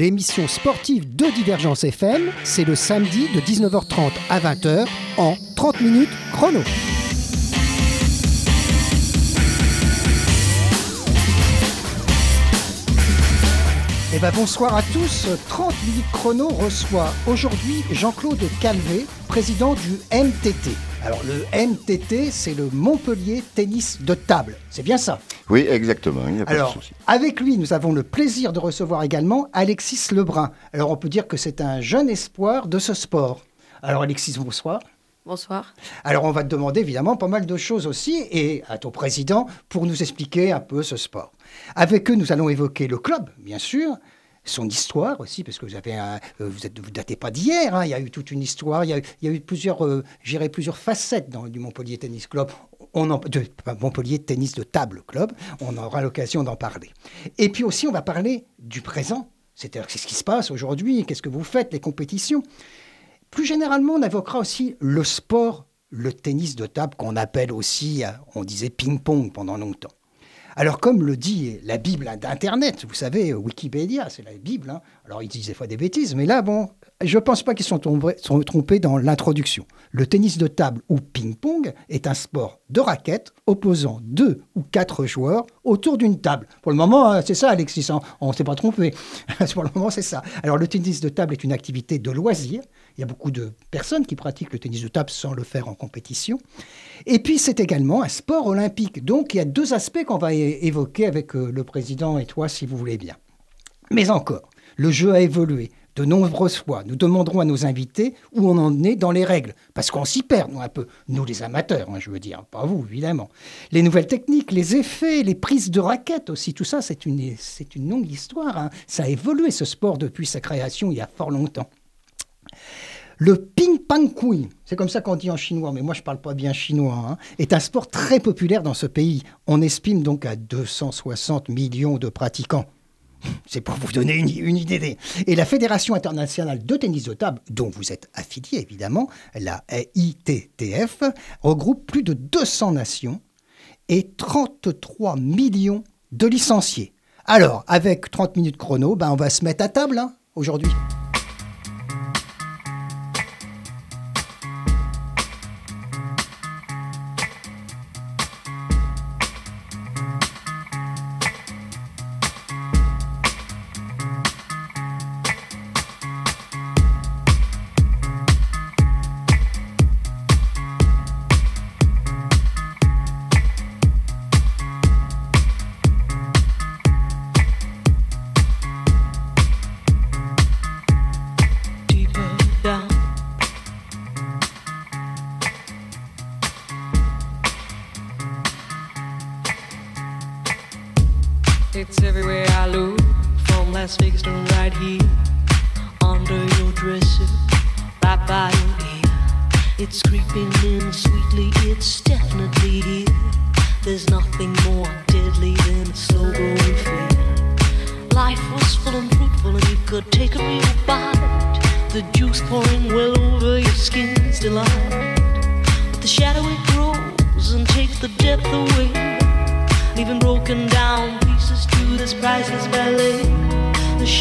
30 minutes chrono, l'émission sportive de Divergence FM, c'est le samedi de 19h30 à 20h en 30 minutes chrono. Eh ben bonsoir à tous. 30 minutes chrono reçoit aujourd'hui Jean-Claude Calvé, président du MTT. Alors le MTT, c'est le Montpellier Tennis de Table. C'est bien ça? Oui, exactement. Il n'y a pas Alors, de souci. avec lui, nous avons le plaisir de recevoir également Alexis Lebrun. Alors on peut dire que c'est un jeune espoir de ce sport. Alors Alexis, bonsoir. Bonsoir. Alors on va te demander évidemment pas mal de choses aussi et à ton président pour nous expliquer un peu ce sport. Avec eux, nous allons évoquer le club, bien sûr, son histoire aussi, parce que vous avez un, euh, vous êtes, vous datez pas d'hier. hein, il y a eu toute une histoire, il y a eu, plusieurs, euh, plusieurs facettes dans du Montpellier Tennis Club. On de, Montpellier Tennis de Table Club. On aura l'occasion d'en parler. Et puis aussi, on va parler du présent. C'est-à-dire qu'est-ce qui se passe aujourd'hui, qu'est-ce que vous faites, les compétitions. Plus généralement, on évoquera aussi le sport, le tennis de table qu'on appelle aussi, euh, on disait ping-pong pendant longtemps. Alors comme le dit la Bible d'Internet, vous savez, Wikipédia, c'est la Bible, hein. alors ils disent des fois des bêtises, mais là, bon, je ne pense pas qu'ils sont, sont trompés dans l'introduction. Le tennis de table ou ping-pong est un sport de raquettes opposant deux ou quatre joueurs autour d'une table. Pour le moment, euh, c'est ça, Alexis, hein, on ne s'est pas trompé. Pour le moment, c'est ça. Alors le tennis de table est une activité de loisir. Il y a beaucoup de personnes qui pratiquent le tennis de table sans le faire en compétition. Et puis, c'est également un sport olympique. Donc, il y a deux aspects qu'on va évoquer avec euh, le président et toi, si vous voulez bien. Mais encore, le jeu a évolué. De nombreuses fois, nous demanderons à nos invités où on en est dans les règles, parce qu'on s'y perd, nous, un peu. Nous, les amateurs, hein, je veux dire, pas vous, évidemment. Les nouvelles techniques, les effets, les prises de raquettes aussi, tout ça, c'est une, c'est une longue histoire. hein. Ça a évolué, ce sport, depuis sa création, il y a fort longtemps. Le ping-pong kui, c'est comme ça qu'on dit en chinois, mais moi je parle pas bien chinois, hein, est un sport très populaire dans ce pays. On estime donc à 260 millions de pratiquants. C'est pour vous donner une, une idée. Et la Fédération internationale de tennis de table, dont vous êtes affilié évidemment, la ITTF, regroupe plus de 200 nations et 33 millions de licenciés. Alors, avec 30 minutes chrono, ben, on va se mettre à table hein, aujourd'hui.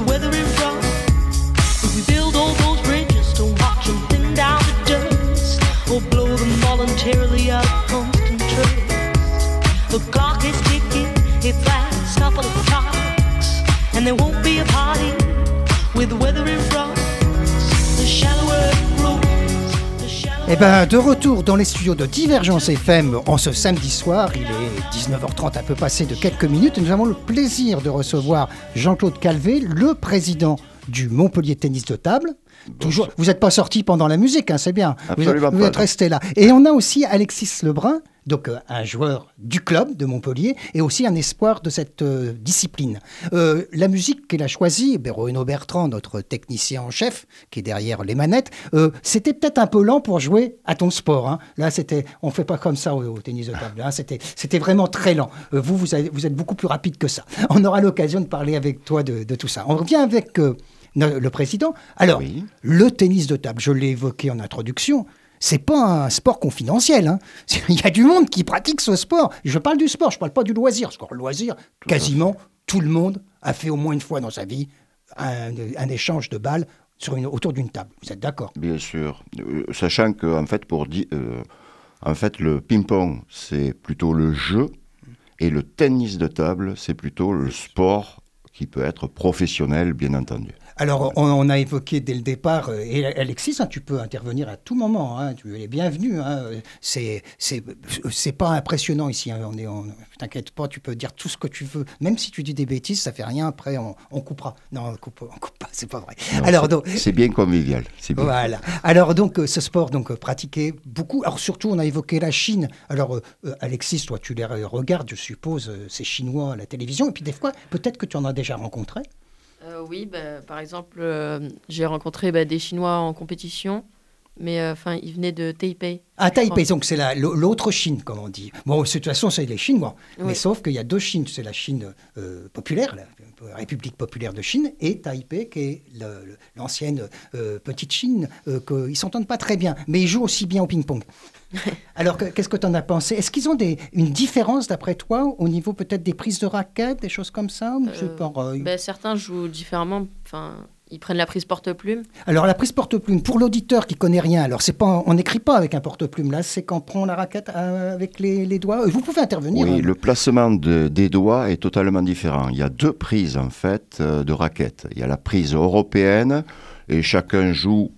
the weather Eh ben, de retour dans les studios de Divergence FM en ce samedi soir, il est 19h30 un peu passé de quelques minutes, nous avons le plaisir de recevoir Jean-Claude Calvé, le président du Montpellier Tennis de Table. Toujours, vous n'êtes pas sorti pendant la musique, hein, c'est bien. Vous êtes, Absolument vous pas, êtes resté là. Et on a aussi Alexis Lebrun, donc euh, un joueur du club de Montpellier et aussi un espoir de cette euh, discipline. Euh, la musique qu'il a choisie, ben, Renaud Bertrand, notre technicien en chef, qui est derrière les manettes, c'était peut-être un peu lent pour jouer à ton sport. hein. Là, c'était, on fait pas comme ça au, au tennis de table. hein. C'était, c'était vraiment très lent. Vous, vous, avez- vous êtes beaucoup plus rapide que ça. On aura l'occasion de parler avec toi de, de tout ça. On revient avec le président. Alors, Oui. le tennis de table, je l'ai évoqué en introduction, c'est pas un sport confidentiel. hein. Il y a du monde qui pratique ce sport. Je parle du sport, je parle pas du loisir. Parce que le loisir, quasiment tout le monde a fait au moins une fois dans sa vie un, un échange de balles sur une, autour d'une table. Vous êtes d'accord? Bien sûr. Euh, sachant que, en fait, pour euh, en fait, le ping-pong, c'est plutôt le jeu, et le tennis de table, c'est plutôt le sport qui peut être professionnel, bien entendu. Alors, on, on a évoqué dès le départ, euh, et Alexis, hein, tu peux intervenir à tout moment, hein, tu es bienvenu. Hein, c'est, pas impressionnant ici, hein, on est, on- t'inquiète pas, tu peux dire tout ce que tu veux, même si tu dis des bêtises, ça fait rien, après on, on coupera. Non, on coupe, on coupe pas, c'est pas vrai. Non, Alors, c'est- donc, c'est bien convivial. C'est bien. voilà. Alors donc euh, ce sport donc euh, pratiqué beaucoup. Alors surtout on a évoqué la Chine. Alors euh, Alexis, toi tu les re- regardes, je suppose, ces Chinois à la télévision. Et puis des fois peut-être que tu en as déjà rencontré. Euh, oui, bah, par exemple, euh, j'ai rencontré bah, des Chinois en compétition, mais euh, enfin, ils venaient de Taipei. À Taipei, donc c'est la- l'au- l'autre Chine, comme on dit. Bon, de toute façon, c'est les Chinois. Mais sauf qu'il y a deux Chines. C'est la Chine euh, populaire, la République populaire de Chine, et Taipei, qui est le- le- l'ancienne euh, petite Chine, euh, que, ils s'entendent pas très bien, mais ils jouent aussi bien au ping-pong. Alors, que- qu'est-ce que tu en as pensé? Est-ce qu'ils ont des, une différence, d'après toi, au niveau peut-être des prises de raquettes, des choses comme ça ou Euh, pareil Bah, certains jouent différemment. Enfin, ils prennent la prise porte-plume. Alors, la prise porte-plume, pour l'auditeur qui connaît rien, alors c'est pas, on n'écrit pas avec un porte-plume, là, c'est qu'on prend la raquette euh, avec les, les doigts. Vous pouvez intervenir. Oui, hein. le placement de- des doigts est totalement différent. Il y a deux prises en fait euh, de raquettes. Il y a la prise européenne et chacun joue,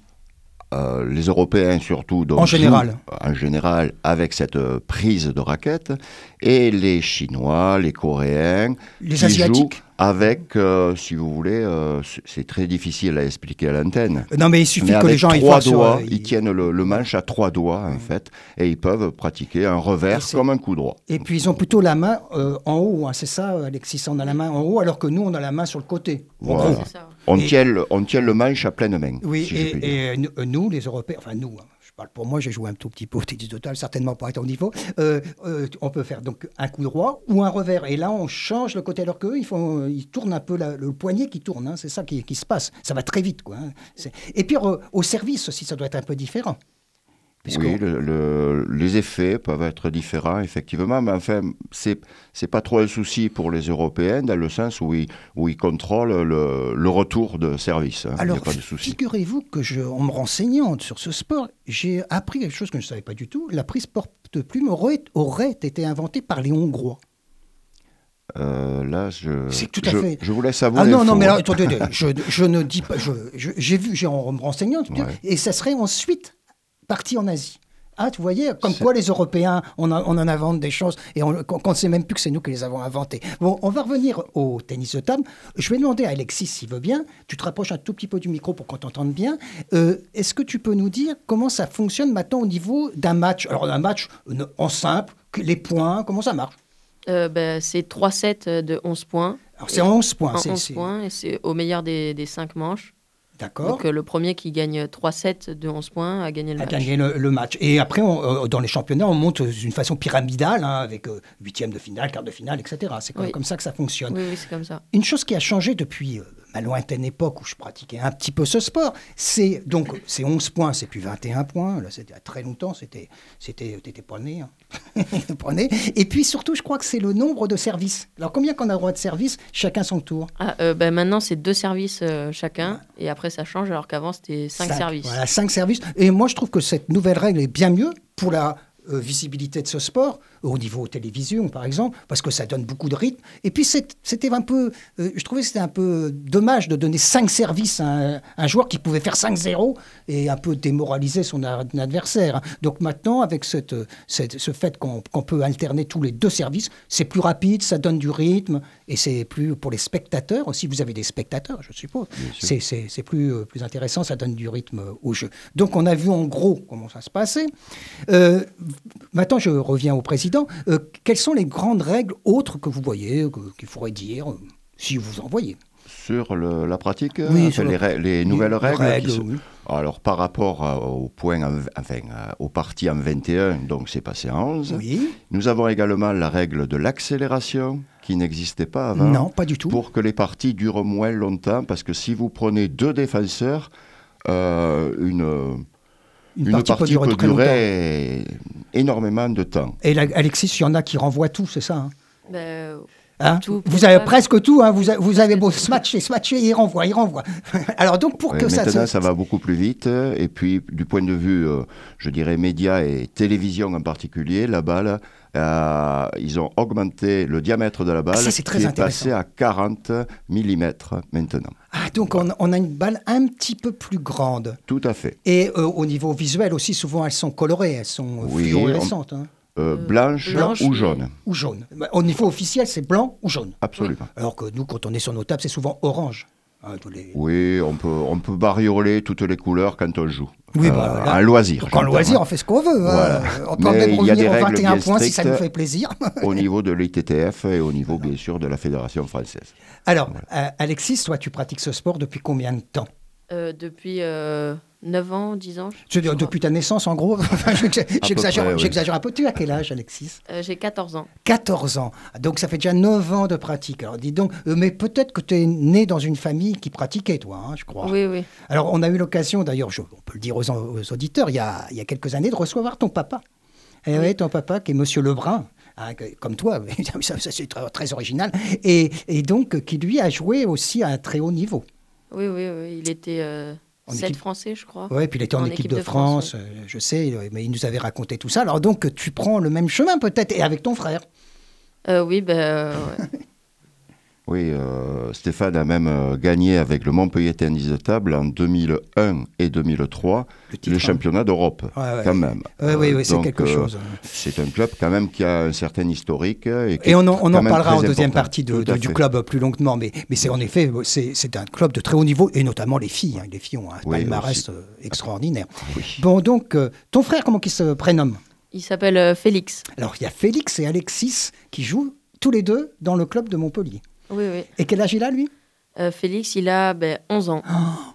euh, les Européens surtout, donc En général. en général avec cette euh, prise de raquette et les Chinois, les Coréens, Les Asiatiques jouent avec, euh, si vous voulez, euh, c'est- très difficile à expliquer à l'antenne. Non, mais il suffit Mais que les gens ils trois doigts, euh, ils tiennent le, le manche à trois doigts en fait, et ils peuvent pratiquer un revers comme un coup droit. Et puis ils ont plutôt la main euh, en haut, hein, c'est ça, Alexis On a la main en haut, alors que nous, on a la main sur le côté. Voilà. On, Et- tient le, on tient le manche à pleine main. Oui, si et, et nous- nous, les Européens, enfin nous, hein, pour moi, j'ai joué un tout petit peu au tennis total, certainement pas à ton niveau. euh, euh, on peut faire donc un coup droit ou un revers. Et là, on change le côté, alors qu'eux, ils, ils tournent un peu le poignet qui tourne. hein, c'est ça qui, se passe. Ça va très vite, quoi. hein. Et puis au service aussi, ça doit être un peu différent. Puisque- Oui, le- le- les effets peuvent être différents, effectivement, mais enfin, c'est c'est pas trop un souci pour les Européens, dans le sens où ils, où ils contrôlent le, le retour de service. hein. Alors, figurez-vous que je, en me renseignant sur ce sport, j'ai appris quelque chose que je ne savais pas du tout. La prise porte-plume aurait, aurait été inventée par les Hongrois. Euh, là, je, tout à je, fait- je vous laisse avouer. Ah non, non, mais là, attendez, je, je ne dis pas. J'ai vu, j'ai en me renseignant, Ouais. et ça serait ensuite parti en Asie. Ah, tu voyais, comme quoi les Européens, on, a- on en invente des choses et on ne sait même plus que c'est nous qui les avons inventées. Bon, on va revenir au tennis de table. Je vais demander à Alexis s'il veut bien. Tu te rapproches un tout petit peu du micro pour qu'on t'entende bien. Euh, Est-ce que tu peux nous dire comment ça fonctionne maintenant au niveau d'un match? Alors, un match euh, en simple, que- les points, comment ça marche? Euh, bah, c'est 3 sets de 11 points. Alors, c'est en 11 points. En c'est- 11 c'est- points, et c'est au meilleur des, des 5 manches. D'accord. Donc, euh, le premier qui gagne 3 sets de 11 points a gagné le match. gagner le, le match. Et après, on, euh, dans les championnats, on monte d'une façon pyramidale, hein, avec euh, huitième de finale, quart de finale, etc. C'est comme, Oui. comme ça que ça fonctionne. Oui, oui, c'est comme ça. Une chose qui a changé depuis ma lointaine époque où je pratiquais un petit peu ce sport, c'est donc c'est 11 points, c'est plus 21 points. Là, c'était très longtemps, c'était c'était t'étais pas né. hein. Pas né. Et puis surtout, je crois que c'est le nombre de services. Alors combien qu'on a droit de services Chacun son tour? Ah, euh, bah, maintenant, c'est deux services euh, chacun, et après, ça change, alors qu'avant, c'était 5 Cinq. services. Voilà, cinq services. Et moi, je trouve que cette nouvelle règle est bien mieux pour la euh, visibilité de ce sport. Au niveau télévision, par exemple, parce que ça donne beaucoup de rythme. Et puis c'était un peu, euh, je trouvais que c'était un peu dommage de donner cinq services à un, un joueur qui pouvait faire 5-0 et un peu démoraliser son adversaire. Donc maintenant, avec cette, cette- ce fait qu'on peut alterner tous les deux services, c'est plus rapide, ça donne du rythme et c'est plus pour les spectateurs aussi. Vous avez des spectateurs, je suppose. C'est plus, euh, plus intéressant, ça donne du rythme au jeu. Donc on a vu en gros comment ça se passait. Euh, maintenant, je reviens au président. Euh, quelles sont les grandes règles autres que vous voyez, que- qu'il faudrait dire, euh, si vous en voyez Sur le- la pratique, Oui, sur les, nouvelles Les règles, règles, qui sont- oui. Alors par rapport à- au point, en- enfin au parti en 21, donc c'est passé en 11. Oui. Nous avons également la règle de l'accélération qui n'existait pas avant. Non, pas du tout. Pour que les parties durent moins longtemps, parce que si vous prenez deux défenseurs, euh, une, Une, une partie, peut durer peut durer énormément de temps. Et Alexis, il y en a qui renvoient tout, c'est ça hein Ben, Hein Tout, vous avez presque tout, hein vous, a- vous avez beau se matcher, se matcher, il renvoie, il renvoie. Alors donc pour Ouais, que ça... maintenant, ça va beaucoup plus vite. Et puis, du point de vue, euh, je dirais, médias et télévision en particulier, la balle, euh, ils ont augmenté le diamètre de la balle, Ah, ça, c'est très qui est passé à 40 mm maintenant. Donc on, on a une balle un petit peu plus grande. Tout à fait. Et euh, au niveau visuel aussi, souvent elles sont colorées, elles sont euh, Oui, fluorescentes. hein. Euh, Euh, blanche, blanche, ou jaune. Ou jaune. Au niveau officiel, c'est blanc ou jaune. Absolument. Alors que nous, quand on est sur nos tables, c'est souvent orange. Hein, tous les- Oui, on peut, on peut barioler toutes les couleurs quand on joue. Oui, Euh, bah, là- un loisir. Donc en loisir, on fait ce qu'on veut. hein. Voilà. On peut Mais même il y a des revenir aux règles 21 bien points si ça nous strictes. fait plaisir. au niveau de l'ITTF et au niveau, bien sûr, de la Fédération française. Alors, euh, Alexis, toi, tu pratiques ce sport depuis combien de temps? Euh, depuis euh, 9 ans, 10 ans. Je veux dire, je. Depuis ta naissance, en gros J'exagère un peu. Tu as quel âge, Alexis Euh, J'ai 14 ans. 14 ans. Donc ça fait déjà 9 ans de pratique. Alors dis donc, euh, mais peut-être que tu es né dans une famille qui pratiquait, toi, hein, je crois. Oui, oui. Alors on a eu l'occasion, d'ailleurs, on peut le dire aux, aux auditeurs, il y, a, il y a quelques années, de recevoir ton papa. Et oui, ton papa qui est Monsieur Lebrun. hein, que- comme toi, ça, ça, c'est très, très original, et, et donc qui lui a joué aussi à un très haut niveau. Oui, oui, oui. Il était euh, En 7 équipe- français, je crois. Ouais, puis il était en, équipe, de, France, euh, je sais, euh, mais il nous avait raconté tout ça. Alors donc tu prends le même chemin peut-être, et avec ton frère. Euh, oui, ben, ouais. Oui, euh, Stéphane a même euh, gagné avec le Montpellier Tennis de Table en 2001 et 2003 Le hein. championnats d'Europe, Ouais, ouais. quand même. Ouais, oui, Euh, oui, c'est quelque euh, chose. C'est un club quand même qui a un certain historique. Et, qui Et est on en, on parlera en deuxième important. partie de- de- du club plus longuement, mais, mais c'est en effet, c'est un club de très haut niveau, et notamment les filles. hein. Les filles ont un Oui, palmarès euh, extraordinaire. Oui. Bon, donc, euh, ton frère, comment il se prénomme? Il s'appelle euh, Félix. Alors, il y a Félix et Alexis qui jouent tous les deux dans le club de Montpellier. Oui, oui. Et quel âge il a, lui? Euh, Félix, il a ben, 11 ans.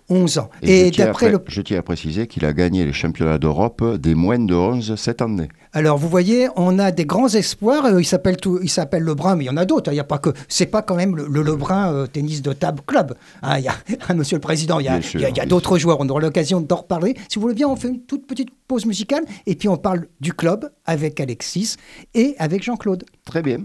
11 ans. Et, Et, je, tiens à d'après le... je tiens à préciser qu'il a gagné les championnats d'Europe des moins de 11 cette année. Alors, vous voyez, on a des grands espoirs. euh, il s'appelle tout, il s'appelle Lebrun, mais il y en a d'autres. hein. Il y a pas que, c'est pas quand même le, le Lebrun euh, tennis de table club. Hein, il y a, Monsieur le Président, il y a, sûr, il y a- il y a bien d'autres joueurs. On aura l'occasion d'en reparler. Si vous voulez bien, on fait une toute petite pause musicale et puis on parle du club avec Alexis et avec Jean-Claude. Très bien.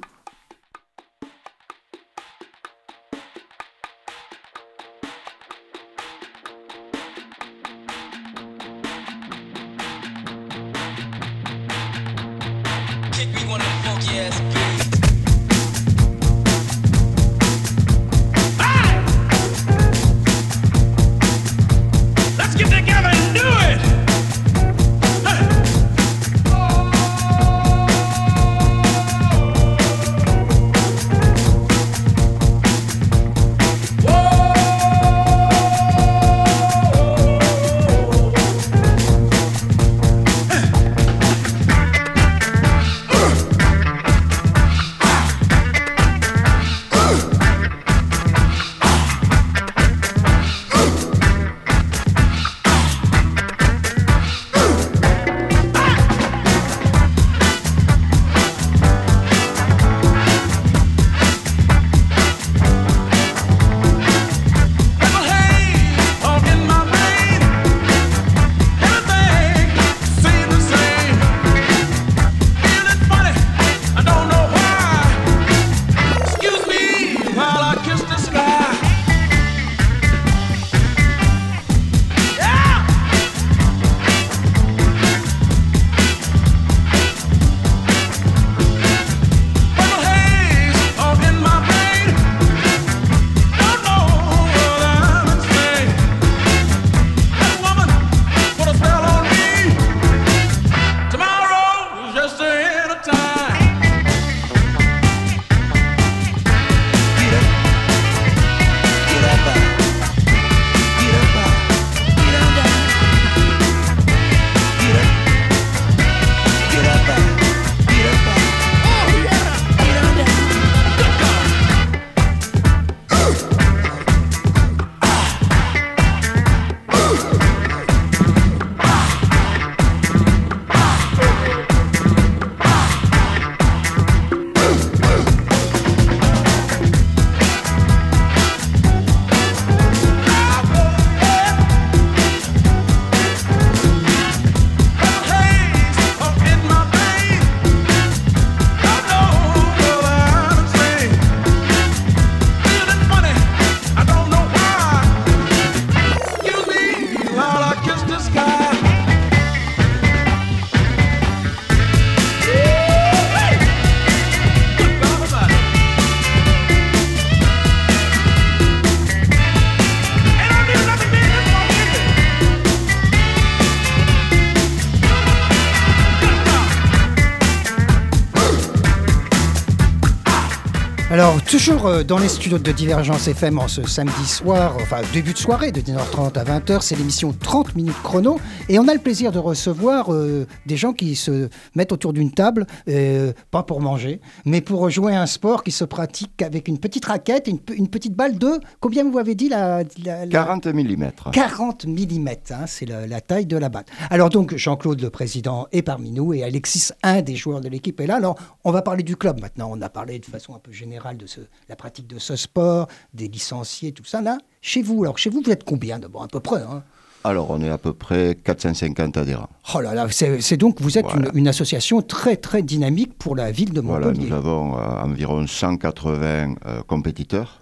Toujours euh, dans les studios de Divergence FM en ce samedi soir, enfin début de soirée de 19h30 à 20h, c'est l'émission 30 minutes chrono. Et on a le plaisir de recevoir euh, des gens qui se mettent autour d'une table, euh, pas pour manger, mais pour jouer à un sport qui se pratique avec une petite raquette, une, pe- une petite balle de. Combien vous avez dit la, la- la- 40 mm. 40 mm, hein, c'est la, la taille de la balle. Alors donc Jean-Claude le président est parmi nous et Alexis, un des joueurs de l'équipe, est là. Alors on va parler du club maintenant. On a parlé de façon un peu générale de ce, la pratique de ce sport, des licenciés, tout ça. Là, chez vous, alors chez vous, vous êtes combien d'abord à peu près hein? Alors, on est à peu près 450 adhérents. Oh là là, c'est donc vous êtes Voilà. une, une association très très dynamique pour la ville de Voilà, Montpellier. nous avons euh, environ 180 euh, compétiteurs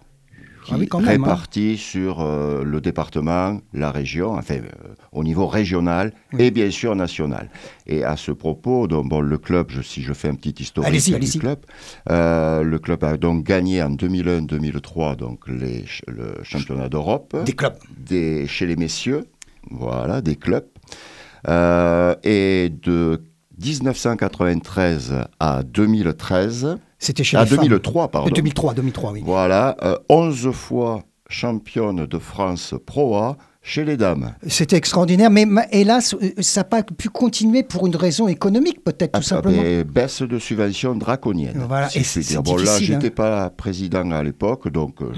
qui Ah oui, même, hein. répartis sur euh, le département, la région, enfin euh, au niveau régional et bien sûr national. Et à ce propos, donc, bon, le club, je- si je fais un petit historique du club, euh, le club a donc gagné en 2001-2003 donc les le championnat d'Europe Des clubs. des, chez les messieurs, voilà, des clubs. Et de 1993 à 2013, C'était chez à les femmes. 2003, pardon. Euh, 2003, 2003, oui. Voilà, euh, 11 fois championne de France Pro A chez les dames. C'était extraordinaire, mais ma- hélas, euh, ça n'a pas pu continuer pour une raison économique, peut-être tout Ah, simplement. Et baisse de subvention draconienne. Voilà, si et dire. Bon, là, hein. j'étais pas président à l'époque, donc euh,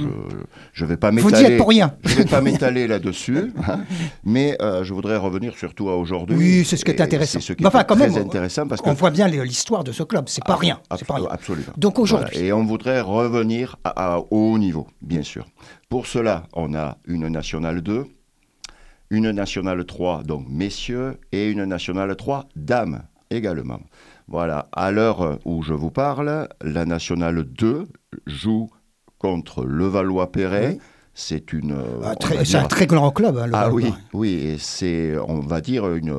je ne vais pas Vous m'étaler. n'y êtes pour rien. Je vais pas m'étaler là-dessus, hein, mais euh, je voudrais revenir surtout à aujourd'hui. Oui, c'est ce qui est intéressant. C'est ce qui enfin, est quand très même, intéressant parce que On voit bien l'histoire de ce club, c'est pas rien. Abs- C'est pas rien. Absolument. Donc aujourd'hui, Voilà. Et on voudrait revenir à, à haut niveau, bien sûr. Pour cela, on a une nationale 2, une nationale 3, donc messieurs, et une nationale 3, dames également. Voilà. À l'heure où je vous parle, la nationale 2 joue contre Levallois-Perret. Oui. C'est une. Ah, c'est un très grand club. hein, le ah Valois. oui, oui, et c'est, on va dire, une,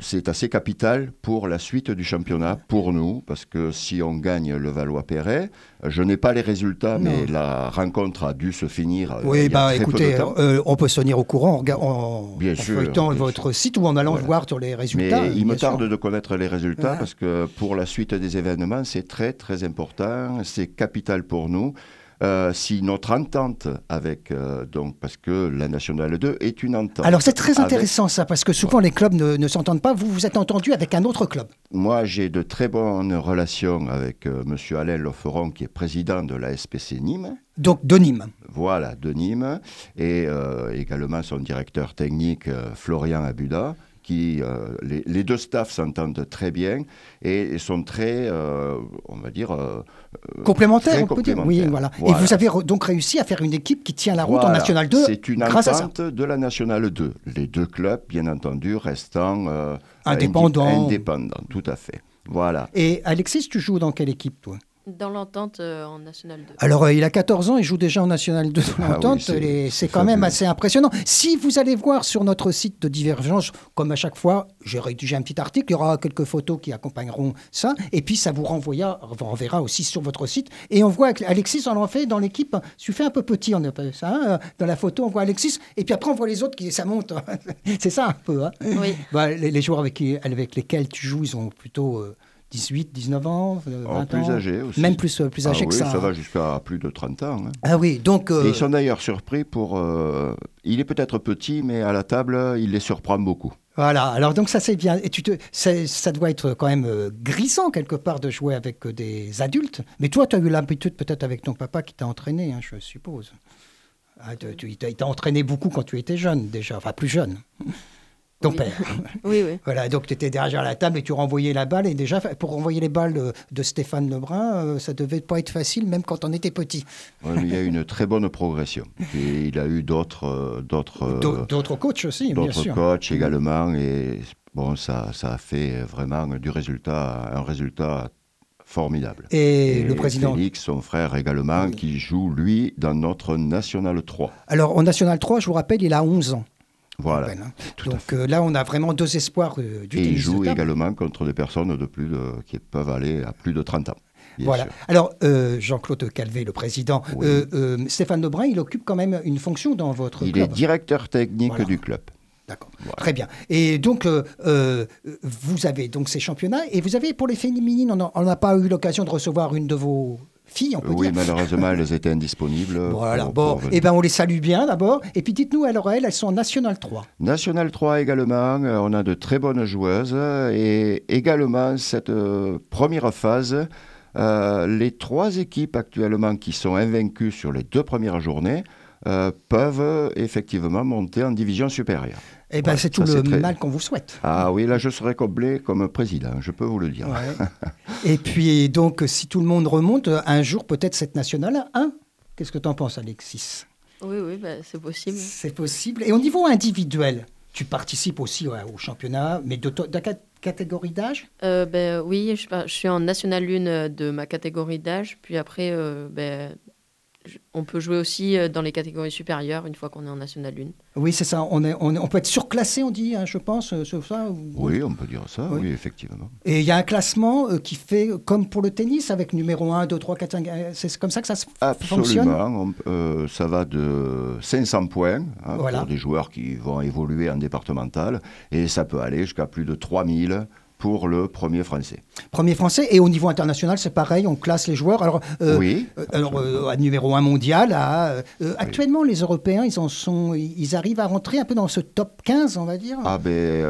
c'est assez capital pour la suite du championnat, pour nous, parce que si on gagne le Valois-Perret, je n'ai pas les résultats, Non. mais la rencontre a dû se finir euh, il Oui, y a bah très peu de écoutez, temps. euh, on peut se tenir au courant en, en, Bien en sûr, feuilletant bien votre sûr. site ou en allant Voilà. voir sur les Mais résultats. il me sûr. tarde de connaître les résultats Voilà. parce que pour la suite des événements, c'est très très important, c'est capital pour nous. Euh, si notre entente avec, euh, donc, parce que la Nationale 2 est une entente. Alors c'est très avec- intéressant ça, parce que souvent les clubs ne, ne s'entendent pas. Vous vous êtes entendu avec un autre club. Moi, j'ai de très bonnes relations avec euh, M. Alain Lofferon, qui est président de la SPC Nîmes. Donc de Nîmes. Voilà, de Nîmes. Et euh, également son directeur technique, Florian Abuda, qui, euh, les, les deux staffs s'entendent très bien et, sont très, euh, on va dire... euh, Complémentaire, très on peut dire. Oui, voilà. Voilà. Et vous avez donc réussi à faire une équipe qui tient la route en. National 2 C'est une grâce à ça. entente de la Nationale 2. Les deux clubs, bien entendu, restant... Indépendants. Indépendants, tout à fait. Voilà. Et Alexis, tu joues dans quelle équipe toi? Dans l'entente euh, en National 2. Alors, euh, il a 14 ans, il joue déjà en National 2 de Ah oui, l'entente. c'est- quand même assez impressionnant. Si vous allez voir sur notre site de Divergence, comme à chaque fois, j'ai rédigé un petit article, il y aura quelques photos qui accompagneront ça. Et puis, ça vous renvoya, renverra aussi sur votre site. Et on voit Alexis, on en fait dans l'équipe, tu fais un peu petit, on appelle ça. hein, dans la photo, on voit Alexis. Et puis après, on voit les autres qui, ça monte. c'est ça un peu. hein. Oui. Bah, les, les joueurs avec, qui- avec lesquels tu joues, ils ont plutôt euh, 18, 19 ans, euh, 20 Oh, plus ans. âgés aussi. Même plus, euh, plus Ah âgés que oui, ça. ça hein. va jusqu'à plus de 30 ans. hein. Ah oui, donc... euh, Et ils sont d'ailleurs surpris pour... euh, il est peut-être petit, mais à la table, il les surprend beaucoup. Voilà, alors donc ça c'est bien. Et tu te, ça, doit être quand même euh, grisant quelque part de jouer avec euh, des adultes. Mais toi, tu as eu l'habitude peut-être avec ton papa qui t'a entraîné, hein, je suppose. Ah, tu, il t'a entraîné beaucoup quand tu étais jeune déjà, enfin plus jeune. Ton Oui. père. Oui, oui. Voilà, donc tu étais derrière la table et tu renvoyais la balle. Et déjà, pour renvoyer les balles de, de Stéphane Lebrun, euh, ça devait pas être facile, même quand on était petit. Ouais, mais il y a eu une très bonne progression. Et il a eu d'autres... euh, d'autres D'au- D'autres coachs aussi, bien d'autres coachs également. Et bon, ça, ça a fait vraiment du résultat, un résultat formidable. Et, le président. Félix, son frère également, Oui. qui joue, lui, dans notre National 3. Alors, au National 3, je vous rappelle, il a 11 ans. Voilà. hein. tout à Donc euh, là, on a vraiment deux espoirs euh, du Et il tennis joue de table. également contre des personnes de plus de, qui peuvent aller à plus de 30 ans. bien Voilà. sûr. Alors, euh, Jean-Claude Calvé, le président, Oui. euh, euh, Stéphane Lebrun, il occupe quand même une fonction dans votre Il est club. directeur technique Voilà. du club. D'accord. Voilà. Très bien. Et donc, vous avez donc ces championnats et vous avez pour les féminines, on n'a pas eu l'occasion de recevoir une de vos filles, on peut Oui, dire. malheureusement, elles étaient indisponibles. Voilà, pour- bon, pour eh ben on les salue bien d'abord. Et puis dites-nous, alors elles, elles sont en National 3. National 3 également, euh, on a de très bonnes joueuses. Et également, cette euh, première phase, euh, les trois équipes actuellement qui sont invaincues sur les deux premières journées euh, peuvent effectivement monter en division supérieure. Eh ben Ouais, c'est tout le très- mal qu'on vous souhaite. Ah oui, là, je serai comblé comme président, je peux vous le dire. Ouais. Et puis donc, si tout le monde remonte, un jour peut-être cette nationale 1. Qu'est-ce que tu en penses, Alexis? Oui, oui, bah, c'est possible. C'est possible. Et au niveau individuel, tu participes aussi ouais, au championnat, mais de, de catégorie d'âge? Euh, ben, oui, je, suis en National 1 euh, de ma catégorie d'âge. Puis après, euh, ben, on peut jouer aussi euh, dans les catégories supérieures une fois qu'on est en National 1. Oui, c'est ça. On, est, on, est- on peut être surclassé, on dit, hein, je pense. euh, sur ça, ou- Oui, on peut dire ça, Oui. oui, effectivement. Et il y a un classement euh, qui fait comme pour le tennis, avec numéro 1, 2, 3, 4, 5. euh, C'est comme ça que ça se fonctionne? Absolument. on- euh, ça va de 500 points hein, Voilà. pour des joueurs qui vont évoluer en départemental et ça peut aller jusqu'à plus de 3000 pour le premier français. Premier français. Et au niveau international, c'est pareil, on classe les joueurs. Alors, euh, oui. euh, alors euh, à numéro 1 mondial, à, euh, actuellement, les Européens, ils, en sont, ils arrivent à rentrer un peu dans ce top 15, on va dire. Ah ben,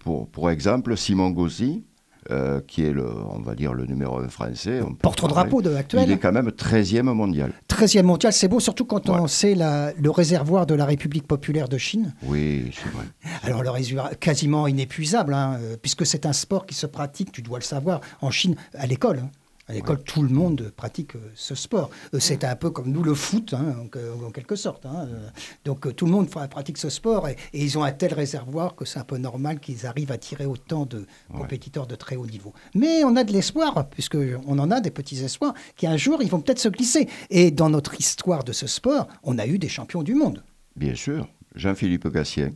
pour, pour exemple, Simon Gauzy, euh, qui est le, on va dire le numéro 1 français. Porte-drapeau de parler, actuel. Il est quand même 13e mondial. 13e mondial, c'est beau, surtout quand on sait la- le réservoir de la République populaire de Chine. Oui, c'est vrai. Alors, le réservoir quasiment inépuisable, hein, euh, puisque c'est un sport qui se pratique, tu dois le savoir, en Chine, à l'école. hein. À l'école, tout le monde pratique euh, ce sport. Euh, c'est un peu comme nous le foot, hein, en, que- en quelque sorte. hein. Euh, Donc, tout le monde pratique ce sport et, et ils ont un tel réservoir que c'est un peu normal qu'ils arrivent à tirer autant de compétiteurs de très haut niveau. Mais on a de l'espoir, puisqu'on en a des petits espoirs, qu'un jour, ils vont peut-être se glisser. Et dans notre histoire de ce sport, on a eu des champions du monde. Bien sûr. Jean-Philippe Gassien.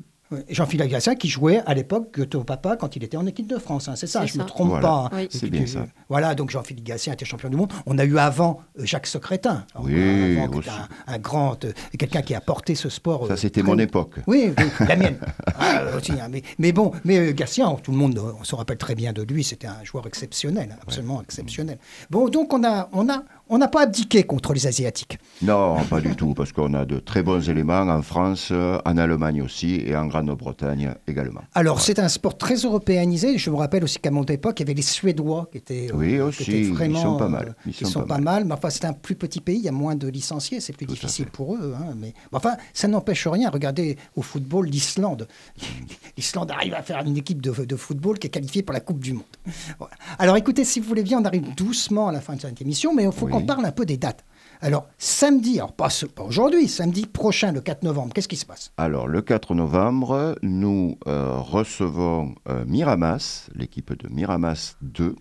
Jean-Philippe Gassin qui jouait à l'époque Goethe Papa quand il était en équipe de France. hein, c'est ça, je ne me trompe Voilà. pas. hein. Oui. C'est bien tu- ça. Voilà, donc Jean-Philippe Gatien était champion du monde. On a eu avant euh, Jacques Secrétin. Alors, Oui, avant, un, un grand, euh, quelqu'un qui a porté ce sport. Ça, euh, c'était très mon époque. Oui, oui, la mienne. Ah, aussi, hein, mais, mais bon, mais euh, Gatien, tout le monde, on se rappelle très bien de lui, c'était un joueur exceptionnel, absolument exceptionnel. Bon, donc on a, on a, on n'a pas abdiqué contre les Asiatiques. Non, pas du tout, parce qu'on a de très bons éléments en France, en Allemagne aussi et en Grande-Bretagne également. Alors, c'est un sport très européanisé. Je me rappelle aussi qu'à mon époque, il y avait les Suédois qui étaient, euh, Oui, qui aussi, étaient ils sont pas mal. euh, Ils qui sont pas pas mal. Mais enfin, c'est un plus petit pays, il y a moins de licenciés, c'est plus Tout difficile pour eux. hein, mais mais enfin, ça n'empêche rien. Regardez au football l'Islande. L'Islande arrive à faire une équipe de, de football qui est qualifiée pour la Coupe du Monde. Voilà. Alors, écoutez, si vous voulez bien, on arrive doucement à la fin de cette émission, mais il faut Oui. Qu'on parle un peu des dates. Alors, samedi, alors pas, aujourd'hui, samedi prochain, le 4 novembre, qu'est-ce qui se passe? Alors, le 4 novembre, nous euh, recevons euh, Miramas, l'équipe de Miramas 2,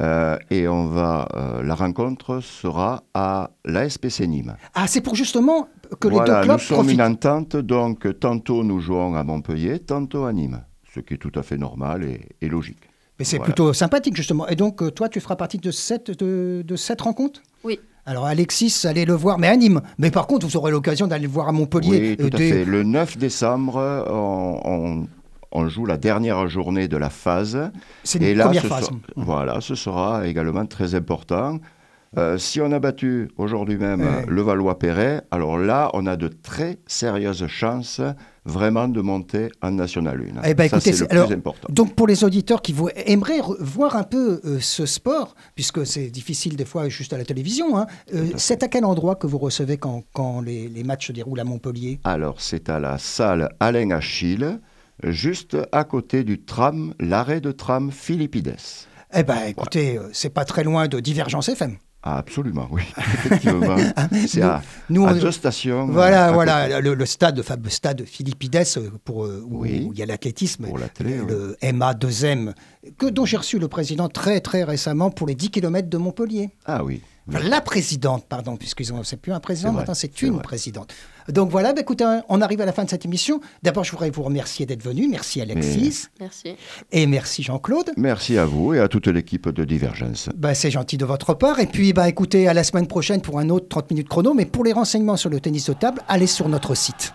euh, et on va, euh, la rencontre sera à la SPC Nîmes. Ah, c'est pour justement que les voilà, deux clubs nous sommes profitent. une entente, donc tantôt nous jouons à Montpellier, tantôt à Nîmes, ce qui est tout à fait normal et, et logique. Mais c'est Voilà. plutôt sympathique, justement. Et donc, euh, toi, tu feras partie de cette, de, de cette rencontre? Oui. Alors, Alexis, allez le voir, mais à Nîmes. Mais par contre, vous aurez l'occasion d'aller le voir à Montpellier. Oui, tout à fait. Le 9 décembre, on, on- on joue la dernière journée de la phase. C'est là, première ce phase. sera- voilà, ce sera également très important. Euh, si on a battu aujourd'hui même Ouais. le Valois-Perret, alors là, on a de très sérieuses chances vraiment de monter en National 1. Eh ben, Ça, écoutez, c'est le alors, plus important. Donc pour les auditeurs qui aimeraient voir un peu euh, ce sport, puisque c'est difficile des fois juste à la télévision, hein, euh, c'est à quel endroit que vous recevez quand, quand les, les matchs se déroulent à Montpellier? Alors, c'est à la salle Alain Achille, juste à côté du tram, l'arrêt de tram Philippides. Eh ben écoutez, c'est pas très loin de Divergence FM. Ah, absolument, oui, effectivement. c'est Nous- à, nous, à deux stations. Voilà, à voilà, le, le stade, le fameux stade Philippides, euh, pour, euh, où, Oui. où il y a l'athlétisme, le MA2M, que, dont j'ai reçu le président très très récemment pour les 10 km de Montpellier. Ah oui. Enfin, la présidente, pardon, puisqu'ils ont, c'est plus un président, maintenant c'est une vrai. présidente. Donc voilà, bah, écoutez, on arrive à la fin de cette émission. D'abord, je voudrais vous remercier d'être venu. Merci Alexis Merci. et merci Jean-Claude. Merci à vous et à toute l'équipe de Divergence. Bah, c'est gentil de votre part. Et puis, bah, écoutez, à la semaine prochaine pour un autre 30 minutes chrono. Mais pour les renseignements sur le tennis de table, allez sur notre site.